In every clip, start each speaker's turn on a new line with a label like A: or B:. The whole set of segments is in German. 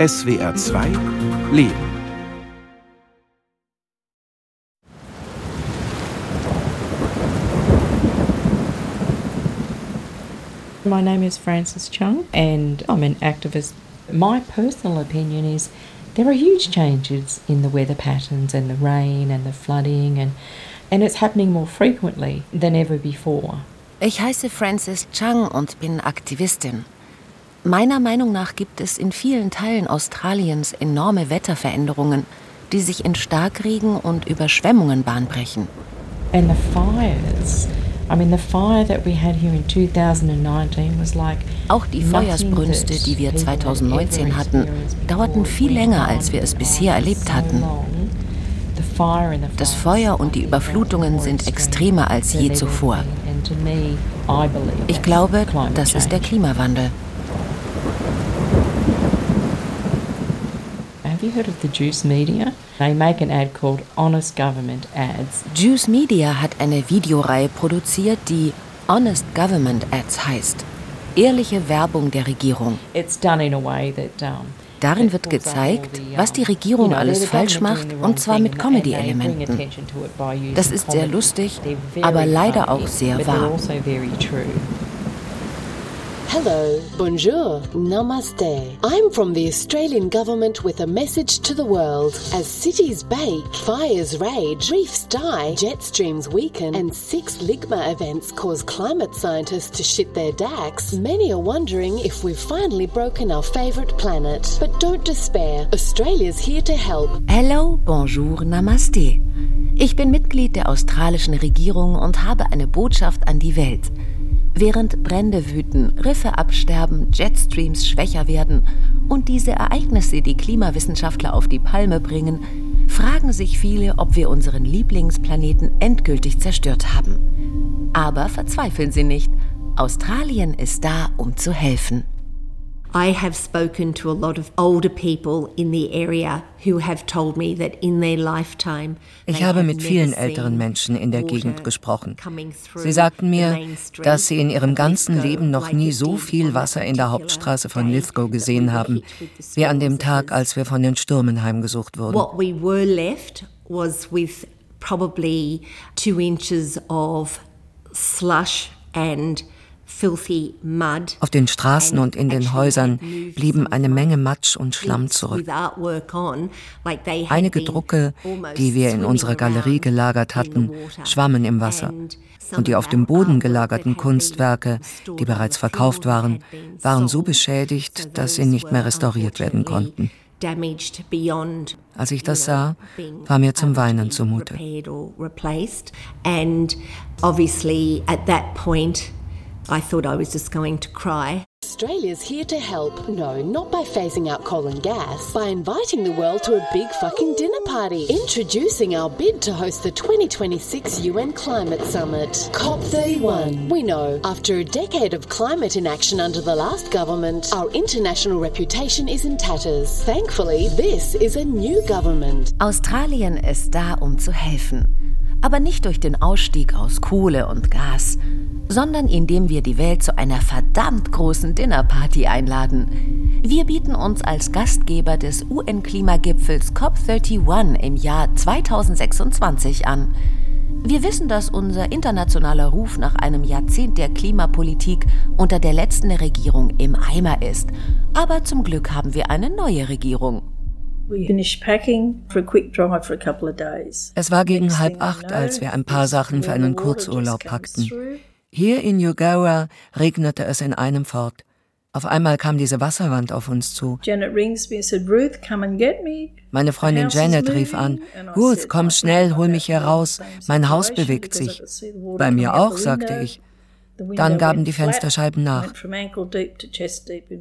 A: SWR 2 Leben.
B: My name is Frances Chung and I'm an activist. My personal opinion is there are huge changes in the weather patterns and the rain and the flooding and and it's happening more frequently than ever before.
C: Ich heiße Frances Chung und bin Aktivistin. Meiner Meinung nach gibt es in vielen Teilen Australiens enorme Wetterveränderungen, die sich in Starkregen und Überschwemmungen bahnbrechen.
B: And the fires I mean, the fire that we had here in 2019 was like
C: Auch die Feuersbrünste, die wir 2019 hatten, dauerten viel länger, als wir es bisher erlebt hatten. Das Feuer und die Überflutungen sind extremer als je zuvor. Ich glaube, das ist der Klimawandel.
B: You heard of the Juice Media? They make an ad called Honest Government Ads.
C: Juice Media hat eine Videoreihe produziert, die Honest Government Ads heißt. Ehrliche Werbung der Regierung.
B: It's done in a way that um,
C: Darin wird gezeigt, was die Regierung alles falsch macht, und zwar mit Comedy-Elementen. Das ist sehr lustig, aber leider auch sehr wahr.
D: Hello, bonjour, namaste. I'm from the Australian government with a message to the world. As cities bake, fires rage, reefs die, jet streams weaken, and six Ligma events cause climate scientists to shit their dacks, many are wondering if we've finally broken our favourite planet. But don't despair, Australia's here to help.
C: Hello, bonjour, namaste. Ich bin Mitglied der australischen Regierung und habe eine Botschaft an die Welt. Während Brände wüten, Riffe absterben, Jetstreams schwächer werden und diese Ereignisse die Klimawissenschaftler auf die Palme bringen, fragen sich viele, ob wir unseren Lieblingsplaneten endgültig zerstört haben. Aber verzweifeln Sie nicht, Australien ist da, um zu helfen.
E: I have spoken to a lot of older people in the area who have told me that in their lifetime
F: Ich habe mit vielen älteren Menschen in der Gegend gesprochen. Sie sagten mir, dass sie in ihrem ganzen Leben noch nie so viel Wasser in der Hauptstraße von Lithgow gesehen haben, wie an dem Tag, als wir von den Stürmen heimgesucht wurden.
E: What we were left was with probably two inches of slush and
F: Auf den Straßen und in den Häusern blieben eine Menge Matsch und Schlamm zurück. Einige Drucke, die wir in unserer Galerie gelagert hatten, schwammen im Wasser. Und die auf dem Boden gelagerten Kunstwerke, die bereits verkauft waren, waren so beschädigt, dass sie nicht mehr restauriert werden konnten. Als ich das sah, war mir zum Weinen zumute.
E: I thought I was just going to cry.
D: Australia's here to help. No, not by phasing out coal and gas, by inviting the world to a big fucking dinner party. Introducing our bid to host the 2026 UN Climate Summit, COP31. We know, after a decade of climate inaction under the last government, our international reputation is in tatters. Thankfully, this is a new government.
C: Australien ist da, um zu helfen. Aber nicht durch den Ausstieg aus Kohle und Gas, sondern indem wir die Welt zu einer verdammt großen Dinnerparty einladen. Wir bieten uns als Gastgeber des UN-Klimagipfels COP31 im Jahr 2026 an. Wir wissen, dass unser internationaler Ruf nach einem Jahrzehnt der Klimapolitik unter der letzten Regierung im Eimer ist. Aber zum Glück haben wir eine neue Regierung.
F: Es war gegen halb acht, als wir ein paar Sachen für einen Kurzurlaub packten. Hier in Yugawa regnete es in einem fort. Auf einmal kam diese Wasserwand auf uns zu. Meine Freundin Janet rief an, Ruth, komm schnell, hol mich hier raus, mein Haus bewegt sich. Bei mir auch, sagte ich. Dann gaben die Fensterscheiben nach.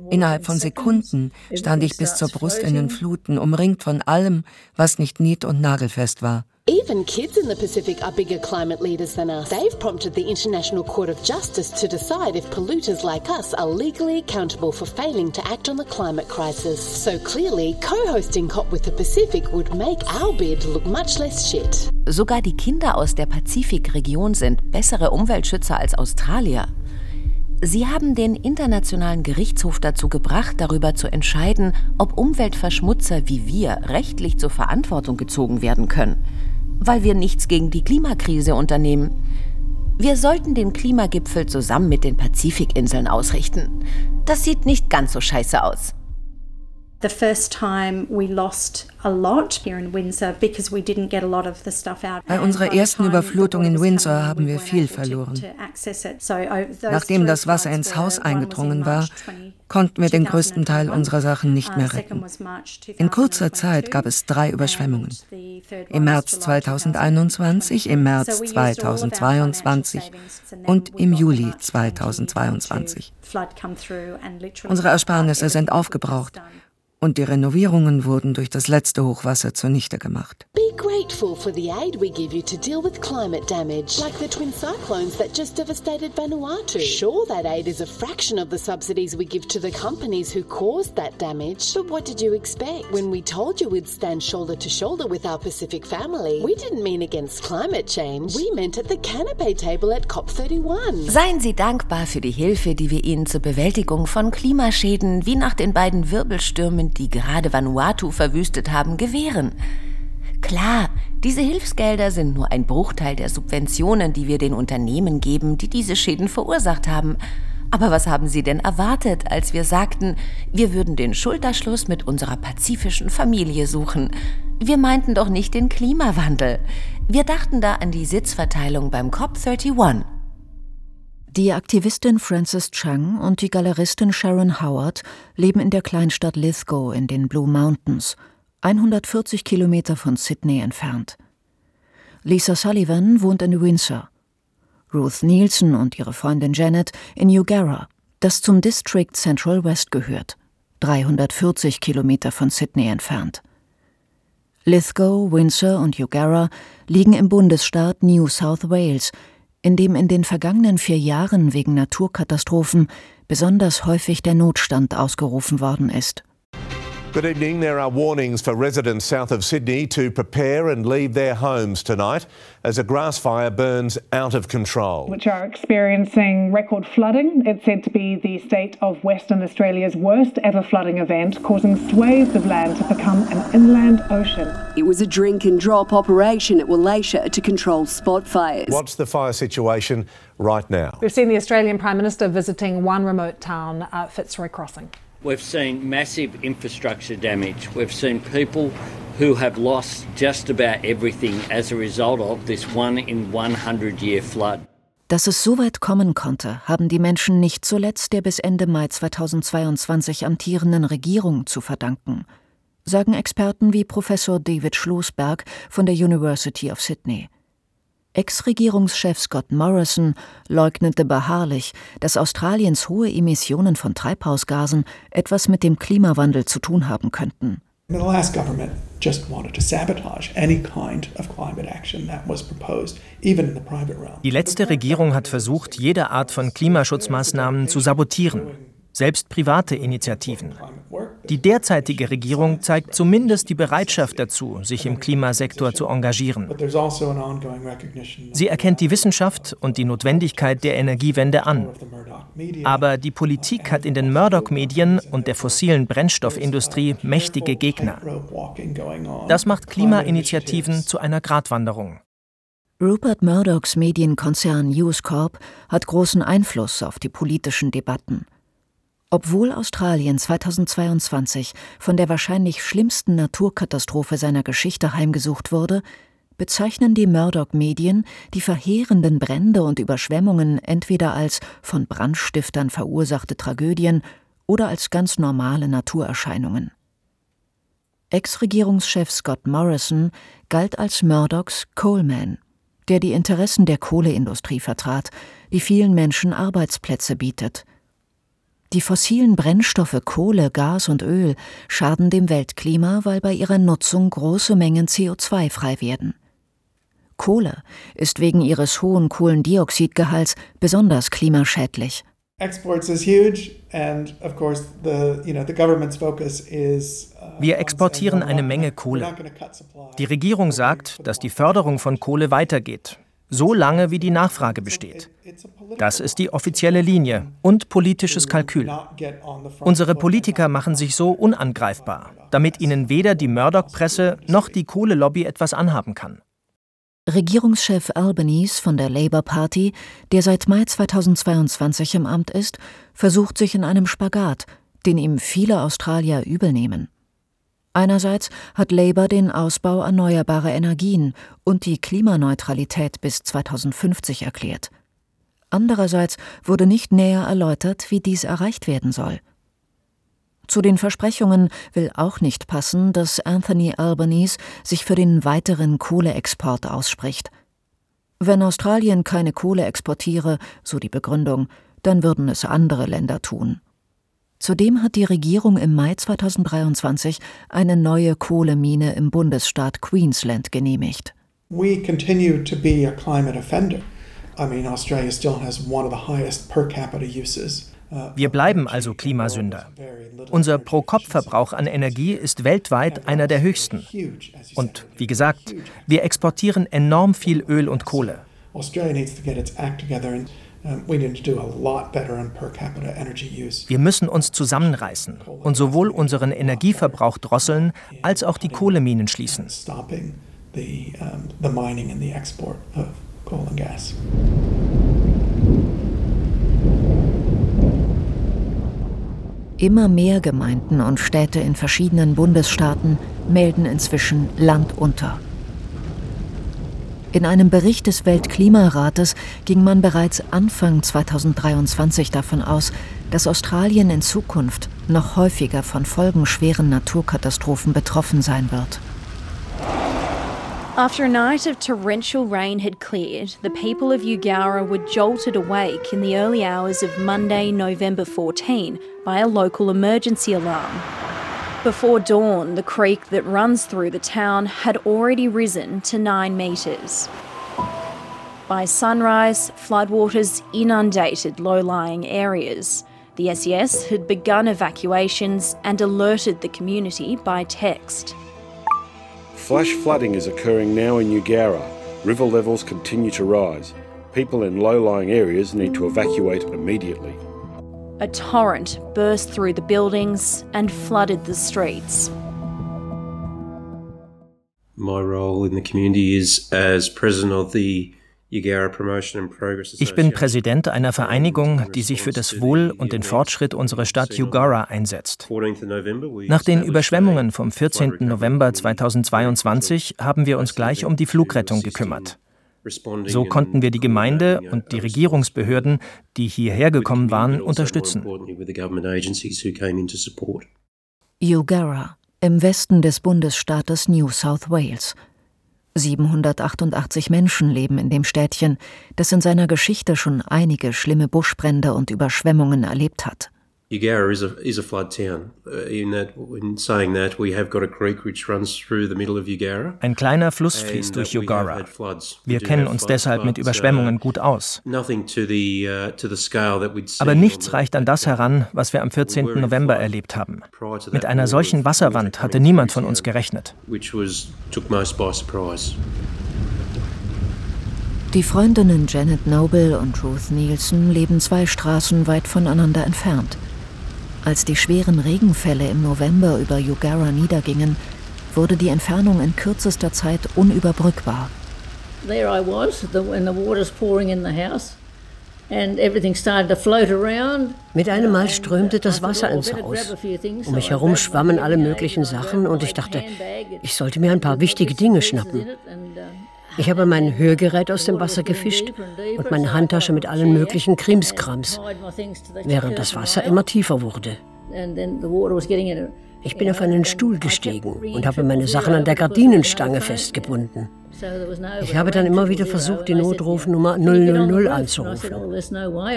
F: Innerhalb von Sekunden stand ich bis zur Brust in den Fluten, umringt von allem, was nicht nied- und nagelfest war.
D: Even kids in the Pacific are bigger climate leaders than us. They've prompted the International Court of Justice to decide if polluters like us are legally accountable for failing to act on the climate crisis. So clearly, co-hosting COP with the Pacific would make our bid look much less shit.
C: Sogar die Kinder aus der Pazifikregion sind bessere Umweltschützer als Australier. Sie haben den Internationalen Gerichtshof dazu gebracht, darüber zu entscheiden, ob Umweltverschmutzer wie wir rechtlich zur Verantwortung gezogen werden können, weil wir nichts gegen die Klimakrise unternehmen. Wir sollten den Klimagipfel zusammen mit den Pazifikinseln ausrichten. Das sieht nicht ganz so scheiße aus.
G: The first time we lost a lot here in Windsor because we didn't get a lot of the stuff out.
F: Bei unserer ersten Überflutung in Windsor haben wir viel verloren. Nachdem das Wasser ins Haus eingedrungen war, konnten wir den größten Teil unserer Sachen nicht mehr retten. In kurzer Zeit gab es drei Überschwemmungen. Im März 2021, im März 2022 und im Juli 2022. Unsere Ersparnisse sind aufgebraucht und die Renovierungen wurden durch das letzte Hochwasser zunichte gemacht.
D: Be grateful for the aid we give you to deal with climate damage, like the twin cyclones that just devastated Vanuatu. Sure, that aid is a fraction of the subsidies we give to the companies who caused that damage, but what did you expect? When we told you we'd stand shoulder to shoulder with our Pacific family, we didn't mean against climate change. We meant at the canopy table at COP31.
C: Seien Sie dankbar für die Hilfe, die wir Ihnen zur Bewältigung von Klimaschäden wie nach den beiden Wirbelstürmen die gerade Vanuatu verwüstet haben, gewähren. Klar, diese Hilfsgelder sind nur ein Bruchteil der Subventionen, die wir den Unternehmen geben, die diese Schäden verursacht haben. Aber was haben Sie denn erwartet, als wir sagten, wir würden den Schulterschluss mit unserer pazifischen Familie suchen? Wir meinten doch nicht den Klimawandel. Wir dachten da an die Sitzverteilung beim COP31.
H: Die Aktivistin Frances Chang und die Galeristin Sharon Howard leben in der Kleinstadt Lithgow in den Blue Mountains, 140 Kilometer von Sydney entfernt. Lisa Sullivan wohnt in Windsor. Ruth Nielsen und ihre Freundin Janet in Eugara, das zum District Central West gehört, 340 Kilometer von Sydney entfernt. Lithgow, Windsor und Eugara liegen im Bundesstaat New South Wales in dem in den vergangenen vier Jahren wegen Naturkatastrophen besonders häufig der Notstand ausgerufen worden ist.
I: Good evening. There are warnings for residents south of Sydney to prepare and leave their homes tonight as a grass fire burns out of control.
J: Which are experiencing record flooding. It's said to be the state of Western Australia's worst ever flooding event, causing swathes of land to become an inland ocean.
K: It was a drink and drop operation at Wallacia to control spot fires.
I: What's the fire situation right now?
L: We've seen the Australian Prime Minister visiting one remote town, uh, Fitzroy Crossing.
M: We've seen massive infrastructure damage. We've seen people who have lost just about everything as a result of this one in 100 year flood.
H: Dass es so weit kommen konnte, haben die Menschen nicht zuletzt der bis Ende Mai 2022 amtierenden Regierung zu verdanken, sagen Experten wie Professor David Schlossberg von der University of Sydney. Ex-Regierungschef Scott Morrison leugnete beharrlich, dass Australiens hohe Emissionen von Treibhausgasen etwas mit dem Klimawandel zu tun haben könnten.
N: The last government just wanted to sabotage any kind of climate action that was proposed, even in the private realm.
O: Die letzte Regierung hat versucht, jede Art von Klimaschutzmaßnahmen zu sabotieren selbst private Initiativen. Die derzeitige Regierung zeigt zumindest die Bereitschaft dazu, sich im Klimasektor zu engagieren. Sie erkennt die Wissenschaft und die Notwendigkeit der Energiewende an. Aber die Politik hat in den Murdoch-Medien und der fossilen Brennstoffindustrie mächtige Gegner. Das macht Klimainitiativen zu einer Gratwanderung.
H: Rupert Murdochs Medienkonzern News Corp hat großen Einfluss auf die politischen Debatten. Obwohl Australien 2022 von der wahrscheinlich schlimmsten Naturkatastrophe seiner Geschichte heimgesucht wurde, bezeichnen die Murdoch-Medien die verheerenden Brände und Überschwemmungen entweder als von Brandstiftern verursachte Tragödien oder als ganz normale Naturerscheinungen. Ex-Regierungschef Scott Morrison galt als Murdochs Coalman, der die Interessen der Kohleindustrie vertrat, die vielen Menschen Arbeitsplätze bietet – die fossilen Brennstoffe Kohle, Gas und Öl schaden dem Weltklima, weil bei ihrer Nutzung große Mengen CO2 frei werden. Kohle ist wegen ihres hohen Kohlendioxidgehalts besonders klimaschädlich.
N: Uh,
O: Wir exportieren eine Menge Kohle. Die Regierung sagt, dass die Förderung von Kohle weitergeht. So lange wie die Nachfrage besteht. Das ist die offizielle Linie und politisches Kalkül. Unsere Politiker machen sich so unangreifbar, damit ihnen weder die Murdoch-Presse noch die Kohlelobby etwas anhaben kann.
H: Regierungschef Albanese von der Labour Party, der seit Mai 2022 im Amt ist, versucht sich in einem Spagat, den ihm viele Australier übelnehmen. Einerseits hat Labour den Ausbau erneuerbarer Energien und die Klimaneutralität bis 2050 erklärt. Andererseits wurde nicht näher erläutert, wie dies erreicht werden soll. Zu den Versprechungen will auch nicht passen, dass Anthony Albanese sich für den weiteren Kohleexport ausspricht. Wenn Australien keine Kohle exportiere, so die Begründung, dann würden es andere Länder tun. Zudem hat die Regierung im Mai 2023 eine neue Kohlemine im Bundesstaat Queensland genehmigt.
N: We continue to be a climate offender. I mean, Australia still has one of the highest per capita uses
O: wir bleiben also Klimasünder. Unser Pro-Kopf-Verbrauch an Energie ist weltweit einer der höchsten. Und wie gesagt, wir exportieren enorm viel Öl und Kohle. Wir müssen uns zusammenreißen und sowohl unseren Energieverbrauch drosseln als auch die Kohleminen schließen.
H: Immer mehr Gemeinden und Städte in verschiedenen Bundesstaaten melden inzwischen Land unter. In einem Bericht des Weltklimarates ging man bereits Anfang 2023 davon aus, dass Australien in Zukunft noch häufiger von folgenschweren Naturkatastrophen betroffen sein wird.
P: After a night of torrential rain had cleared, the people of Eugowra were jolted awake in the early hours of Monday, November 14, by a local emergency alarm. Before dawn, the creek that runs through the town had already risen to 9 metres. By sunrise, floodwaters inundated low lying areas. The SES had begun evacuations and alerted the community by text.
Q: Flash flooding is occurring now in Eugowra. River levels continue to rise. People in low lying areas need to evacuate immediately.
P: A torrent burst through the buildings and flooded the streets.
R: My role in the community is as president of the
O: Ich bin Präsident einer Vereinigung, die sich für das Wohl und den Fortschritt unserer Stadt Eugowra einsetzt. Nach den Überschwemmungen vom 14. November 2022 haben wir uns gleich um die Flugrettung gekümmert. So konnten wir die Gemeinde und die Regierungsbehörden, die hierher gekommen waren, unterstützen.
H: Eugowra im Westen des Bundesstaates New South Wales – 788 Menschen leben in dem Städtchen, das in seiner Geschichte schon einige schlimme Buschbrände und Überschwemmungen erlebt hat.
R: Eugowra is a, is a flood town. Uh, in that, in saying that, we have got a creek which runs through the middle of Eugowra.
O: Ein kleiner Fluss fließt durch Eugowra. Wir kennen uns deshalb mit Überschwemmungen uh, gut aus. Uh, Aber nichts reicht an das heran, was wir am 14. November erlebt haben. Mit einer solchen Wasserwand hatte niemand von uns gerechnet.
H: Die Freundinnen Janet Noble und Ruth Nielsen leben zwei Straßen weit voneinander entfernt. Als die schweren Regenfälle im November über Eugowra niedergingen, wurde die Entfernung in kürzester Zeit unüberbrückbar.
S: There I was, when the water's pouring in the house.
T: Mit einem Mal strömte das Wasser ins Haus. Um mich herum schwammen alle möglichen Sachen und ich dachte, ich sollte mir ein paar wichtige Dinge schnappen. Ich habe mein Hörgerät aus dem Wasser gefischt und meine Handtasche mit allen möglichen Krimskrams, während das Wasser immer tiefer wurde. Ich bin auf einen Stuhl gestiegen und habe meine Sachen an der Gardinenstange festgebunden. Ich habe dann immer wieder versucht, die Notrufnummer 000 anzurufen.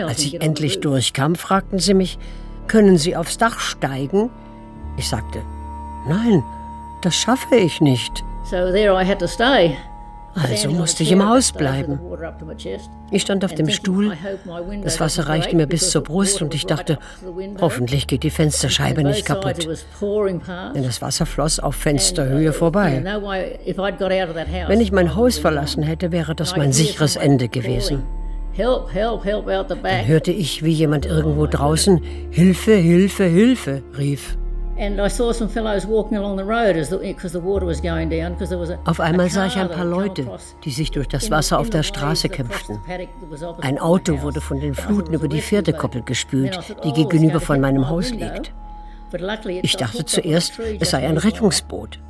T: Als ich endlich durchkam, fragten sie mich, können Sie aufs Dach steigen? Ich sagte, nein, das schaffe ich nicht.
S: So there I had to stay.
T: Also musste ich im Haus bleiben. Ich stand auf dem Stuhl, das Wasser reichte mir bis zur Brust und ich dachte, hoffentlich geht die Fensterscheibe nicht kaputt. Denn das Wasser floss auf Fensterhöhe vorbei. Wenn ich mein Haus verlassen hätte, wäre das mein sicheres Ende gewesen. Dann hörte ich, wie jemand irgendwo draußen Hilfe, Hilfe, Hilfe rief. Auf einmal sah ich ein paar Leute, die sich durch das Wasser auf der Straße kämpften. Ein Auto wurde von den Fluten über die Pferdekoppel gespült, die gegenüber von meinem Haus liegt. Ich dachte zuerst, es sei ein Rettungsboot.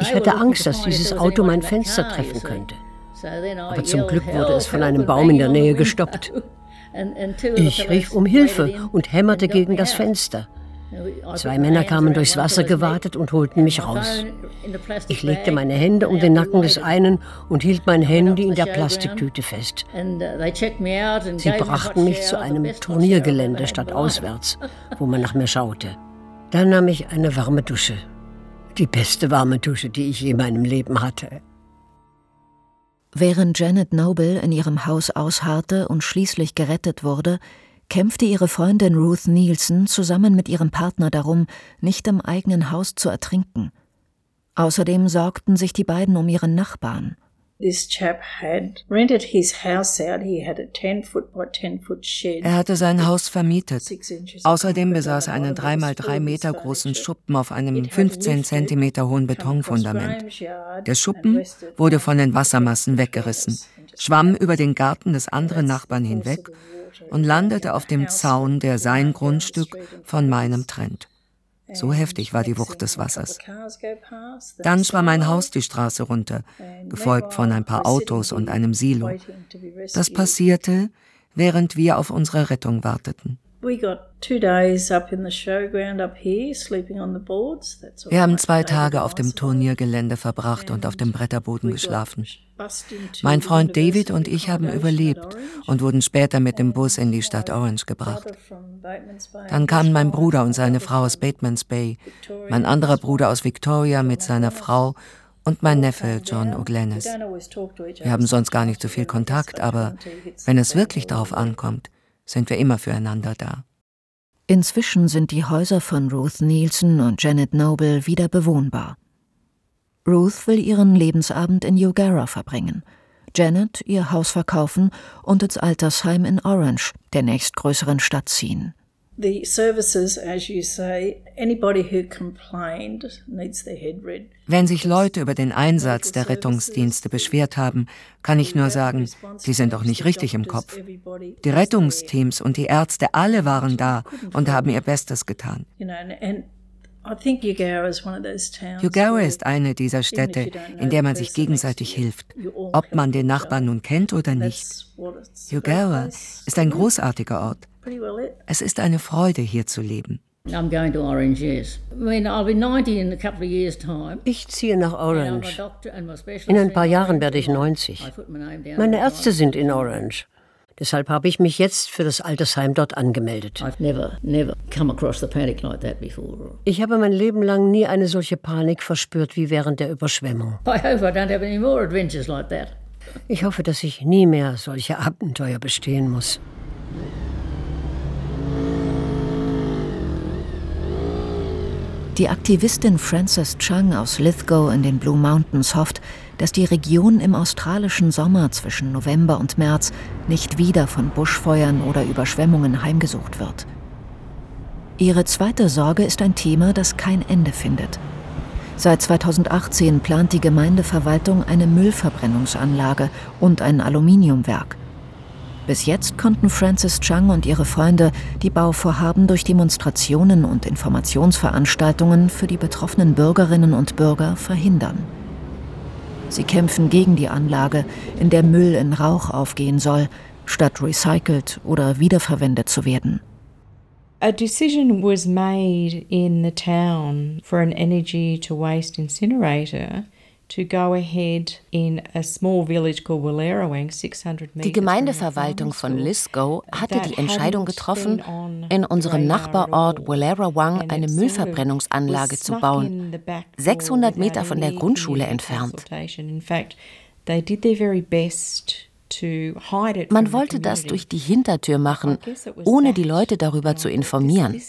T: Ich hatte Angst, dass dieses Auto mein Fenster treffen könnte. Aber zum Glück wurde es von einem Baum in der Nähe gestoppt. Ich rief um Hilfe und hämmerte gegen das Fenster. Zwei Männer kamen durchs Wasser gewartet und holten mich raus. Ich legte meine Hände um den Nacken des einen und hielt mein Handy in der Plastiktüte fest. Sie brachten mich zu einem Turniergelände statt auswärts, wo man nach mir schaute. Dann nahm ich eine warme Dusche. Die beste warme Dusche, die ich je in meinem Leben hatte.
H: Während Janet Noble in ihrem Haus ausharrte und schließlich gerettet wurde, kämpfte ihre Freundin Ruth Nielsen zusammen mit ihrem Partner darum, nicht im eigenen Haus zu ertrinken. Außerdem sorgten sich die beiden um ihren Nachbarn.
F: Er hatte sein Haus vermietet. Außerdem besaß er einen 3x3 Meter großen Schuppen auf einem 15 Zentimeter hohen Betonfundament. Der Schuppen wurde von den Wassermassen weggerissen, schwamm über den Garten des anderen Nachbarn hinweg und landete auf dem Zaun, der sein Grundstück von meinem trennt. So heftig war die Wucht des Wassers. Dann schwamm mein Haus die Straße runter, gefolgt von ein paar Autos und einem Silo. Das passierte, während wir auf unsere Rettung warteten. Wir haben zwei Tage auf dem Turniergelände verbracht und auf dem Bretterboden geschlafen. Mein Freund David und ich haben überlebt und wurden später mit dem Bus in die Stadt Orange gebracht. Dann kamen mein Bruder und seine Frau aus Batemans Bay, mein anderer Bruder aus Victoria mit seiner Frau und mein Neffe John O'Glennis. Wir haben sonst gar nicht so viel Kontakt, aber wenn es wirklich darauf ankommt, sind wir immer füreinander da.
H: Inzwischen sind die Häuser von Ruth Nielsen und Janet Noble wieder bewohnbar. Ruth will ihren Lebensabend in Eugara verbringen, Janet ihr Haus verkaufen und ins Altersheim in Orange, der nächstgrößeren Stadt, ziehen.
U: The services, as you say, anybody who complained needs their head read.
F: Wenn sich Leute über den Einsatz der Rettungsdienste beschwert haben, kann ich nur sagen, sie sind doch nicht richtig im Kopf. Die Rettungsteams und die Ärzte, alle waren da und haben ihr Bestes getan. Eugara ist eine dieser Städte, in der man sich gegenseitig hilft, ob man den Nachbarn nun kennt oder nicht. Eugara ist ein großartiger Ort. Es ist eine Freude, hier zu leben.
T: Ich ziehe nach Orange. In ein paar Jahren werde ich 90. Meine Ärzte sind in Orange. Deshalb habe ich mich jetzt für das Altersheim dort angemeldet. Ich habe mein Leben lang nie eine solche Panik verspürt wie während der Überschwemmung. Ich hoffe, dass ich nie mehr solche Abenteuer bestehen muss.
H: Die Aktivistin Frances Chung aus Lithgow in den Blue Mountains hofft, dass die Region im australischen Sommer zwischen November und März nicht wieder von Buschfeuern oder Überschwemmungen heimgesucht wird. Ihre zweite Sorge ist ein Thema, das kein Ende findet. Seit 2018 plant die Gemeindeverwaltung eine Müllverbrennungsanlage und ein Aluminiumwerk. Bis jetzt konnten Francis Chung und ihre Freunde die Bauvorhaben durch Demonstrationen und Informationsveranstaltungen für die betroffenen Bürgerinnen und Bürger verhindern. Sie kämpfen gegen die Anlage, in der Müll in Rauch aufgehen soll, statt recycelt oder wiederverwendet zu werden.
B: A decision was made in the town for an energy to waste incinerator
C: Die Gemeindeverwaltung von Lisgo hatte die Entscheidung getroffen, in unserem Nachbarort Wallerawang eine Müllverbrennungsanlage zu bauen, 600 Meter von der Grundschule entfernt.
B: They did their very best
C: man wollte das durch die Hintertür machen, ohne die Leute darüber zu informieren.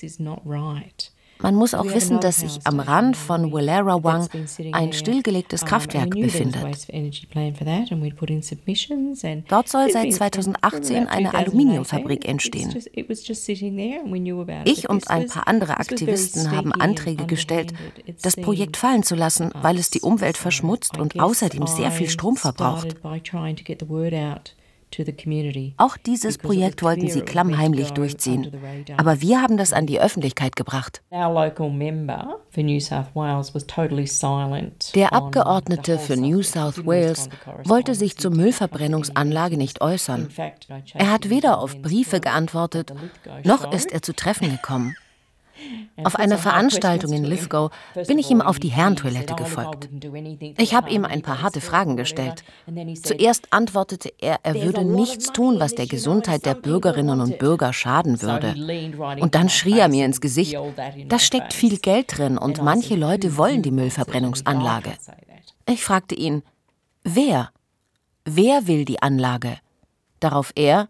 C: Man muss auch wissen, dass sich am Rand von Wang ein stillgelegtes Kraftwerk befindet. Dort soll seit 2018 eine Aluminiumfabrik entstehen. Ich und ein paar andere Aktivisten haben Anträge gestellt, das Projekt fallen zu lassen, weil es die Umwelt verschmutzt und außerdem sehr viel Strom verbraucht. Auch dieses Projekt wollten sie klammheimlich durchziehen. Aber wir haben das an die Öffentlichkeit gebracht. Der Abgeordnete für New South Wales wollte sich zur Müllverbrennungsanlage nicht äußern. Er hat weder auf Briefe geantwortet, noch ist er zu Treffen gekommen. Auf einer Veranstaltung in Lithgow bin ich ihm auf die Herrentoilette gefolgt. Ich habe ihm ein paar harte Fragen gestellt. Zuerst antwortete er, er würde nichts tun, was der Gesundheit der Bürgerinnen und Bürger schaden würde. Und dann schrie er mir ins Gesicht, da steckt viel Geld drin und manche Leute wollen die Müllverbrennungsanlage. Ich fragte ihn, wer? Wer will die Anlage? Darauf er,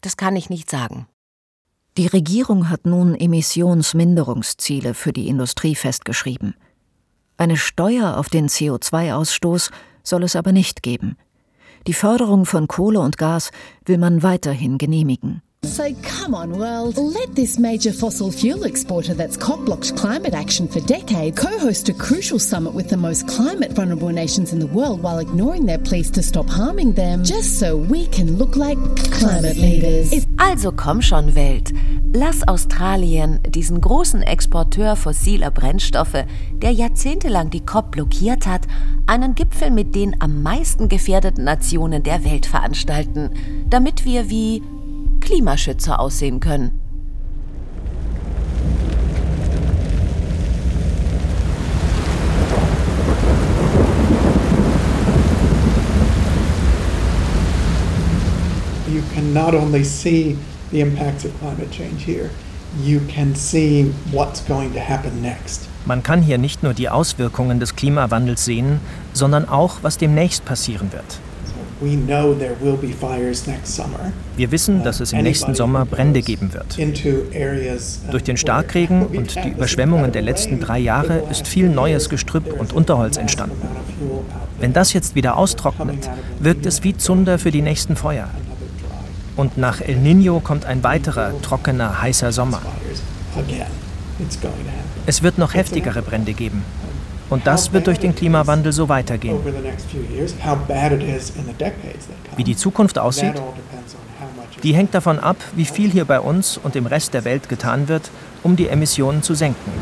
C: das kann ich nicht sagen.
H: Die Regierung hat nun Emissionsminderungsziele für die Industrie festgeschrieben. Eine Steuer auf den CO2-Ausstoß soll es aber nicht geben. Die Förderung von Kohle und Gas will man weiterhin genehmigen.
D: So come on, world. Let this major fossil fuel exporter that's cockblocked climate action for decades co-host a crucial summit with the most climate vulnerable nations in the world while ignoring their pleas to stop harming them, just so we can look like climate leaders.
C: Also komm schon, Welt. Lass Australien, diesen großen Exporteur fossiler Brennstoffe, der jahrzehntelang die COP blockiert hat, einen Gipfel mit den am meisten gefährdeten Nationen der Welt veranstalten, damit wir wie Klimaschützer aussehen können.
N: You can not only see the impacts of climate change here, you can see what's going to happen next.
O: Man kann hier nicht nur die Auswirkungen des Klimawandels sehen, sondern auch, was demnächst passieren wird. Wir wissen, dass es im nächsten Sommer Brände geben wird.
N: Uh,
O: Durch den Starkregen und die Überschwemmungen der letzten drei Jahre ist viel neues Gestrüpp und Unterholz entstanden. Wenn das jetzt wieder austrocknet, wirkt es wie Zunder für die nächsten Feuer. Und nach El Niño kommt ein weiterer trockener, heißer Sommer. Es wird noch heftigere Brände geben. Und das wird durch den Klimawandel so weitergehen. Wie die Zukunft aussieht, die hängt davon ab, wie viel hier bei uns und im Rest der Welt getan wird, um die Emissionen zu senken.